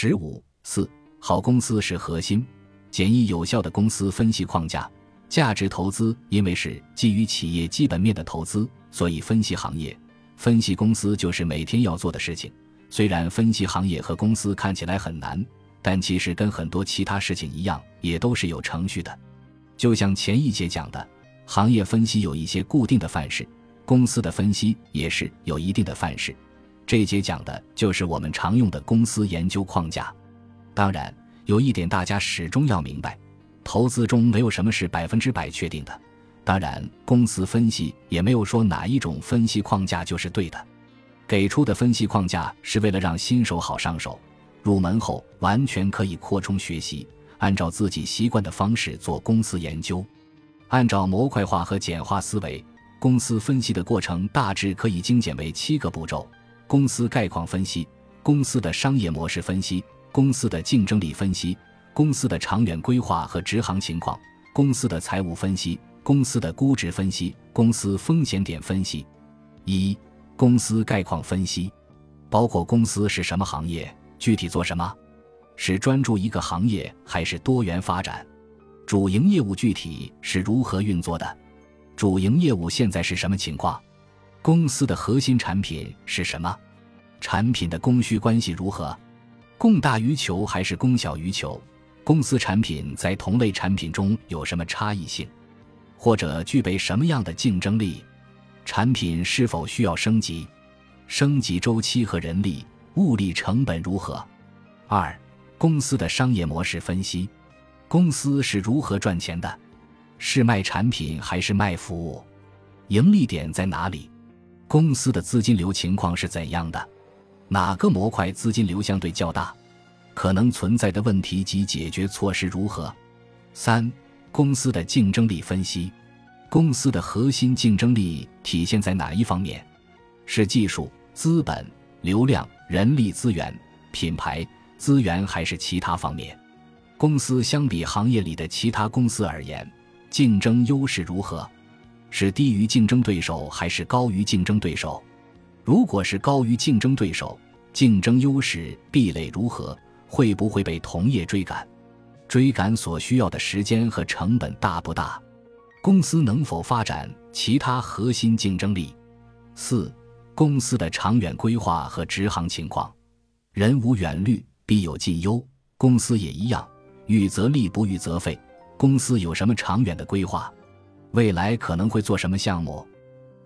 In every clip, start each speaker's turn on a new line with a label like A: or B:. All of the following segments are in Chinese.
A: 十五四好公司是核心，简易有效的公司分析框架。价值投资因为是基于企业基本面的投资，所以分析行业、分析公司就是每天要做的事情。虽然分析行业和公司看起来很难，但其实跟很多其他事情一样，也都是有程序的。就像前一节讲的，行业分析有一些固定的范式，公司的分析也是有一定的范式。这节讲的就是我们常用的公司研究框架。当然，有一点大家始终要明白。投资中没有什么是百分之百确定的，当然，公司分析也没有说哪一种分析框架就是对的。给出的分析框架是为了让新手好上手，入门后完全可以扩充学习，按照自己习惯的方式做公司研究。按照模块化和简化思维，公司分析的过程大致可以精简为七个步骤：公司概况分析、公司的商业模式分析、公司的竞争力分析。公司的长远规划和执行情况，公司的财务分析，公司的估值分析，公司风险点分析。一、公司概况分析，包括公司是什么行业，具体做什么，是专注一个行业还是多元发展，主营业务具体是如何运作的，主营业务现在是什么情况，公司的核心产品是什么，产品的供需关系如何，供大于求还是供小于求？公司产品在同类产品中有什么差异性，或者具备什么样的竞争力？产品是否需要升级？升级周期和人力、物力成本如何？二、公司的商业模式分析：公司是如何赚钱的？是卖产品还是卖服务？盈利点在哪里？公司的资金流情况是怎样的？哪个模块资金流相对较大？可能存在的问题及解决措施如何？三、公司的竞争力分析，公司的核心竞争力体现在哪一方面？是技术、资本、流量、人力资源、品牌资源，还是其他方面？公司相比行业里的其他公司而言，竞争优势如何？是低于竞争对手，还是高于竞争对手？如果是高于竞争对手，竞争优势壁垒如何？会不会被同业追赶？追赶所需要的时间和成本大不大？公司能否发展其他核心竞争力？四、公司的长远规划和执行情况。人无远虑，必有近忧。公司也一样，预则立，不预则废。公司有什么长远的规划？未来可能会做什么项目？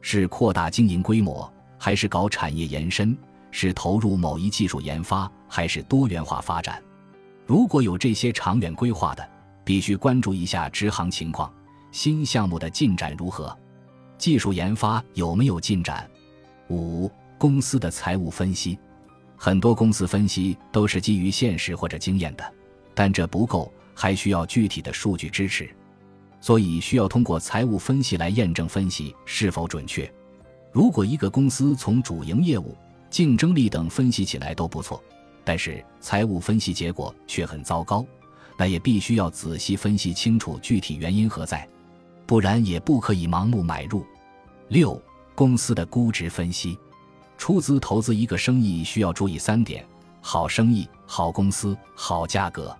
A: 是扩大经营规模，还是搞产业延伸？是投入某一技术研发，还是多元化发展？如果有这些长远规划的，必须关注一下执行情况，新项目的进展如何，技术研发有没有进展。五、公司的财务分析，很多公司分析都是基于现实或者经验的，但这不够，还需要具体的数据支持，所以需要通过财务分析来验证分析是否准确。如果一个公司从主营业务，竞争力等分析起来都不错，但是财务分析结果却很糟糕，那也必须要仔细分析清楚具体原因何在，不然也不可以盲目买入。六、公司的估值分析，出资投资一个生意需要注意三点：好生意、好公司、好价格。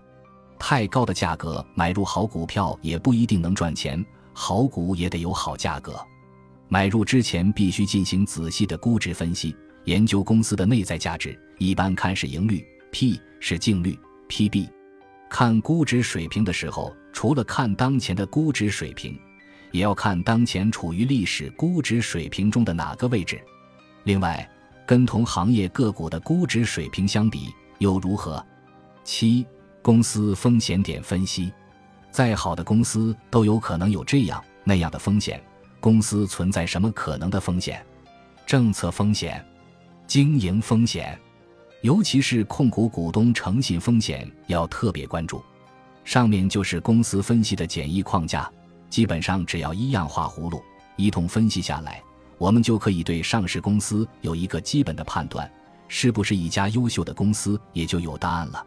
A: 太高的价格买入好股票也不一定能赚钱，好股也得有好价格。买入之前必须进行仔细的估值分析。研究公司的内在价值，一般看是盈率，P 是净率，PB。看估值水平的时候，除了看当前的估值水平，也要看当前处于历史估值水平中的哪个位置。另外，跟同行业个股的估值水平相比又如何？七、公司风险点分析。再好的公司都有可能有这样那样的风险，公司存在什么可能的风险？政策风险。经营风险，尤其是控股股东诚信风险，要特别关注。上面就是公司分析的简易框架，基本上只要一样画葫芦，一通分析下来，我们就可以对上市公司有一个基本的判断，是不是一家优秀的公司，也就有答案了。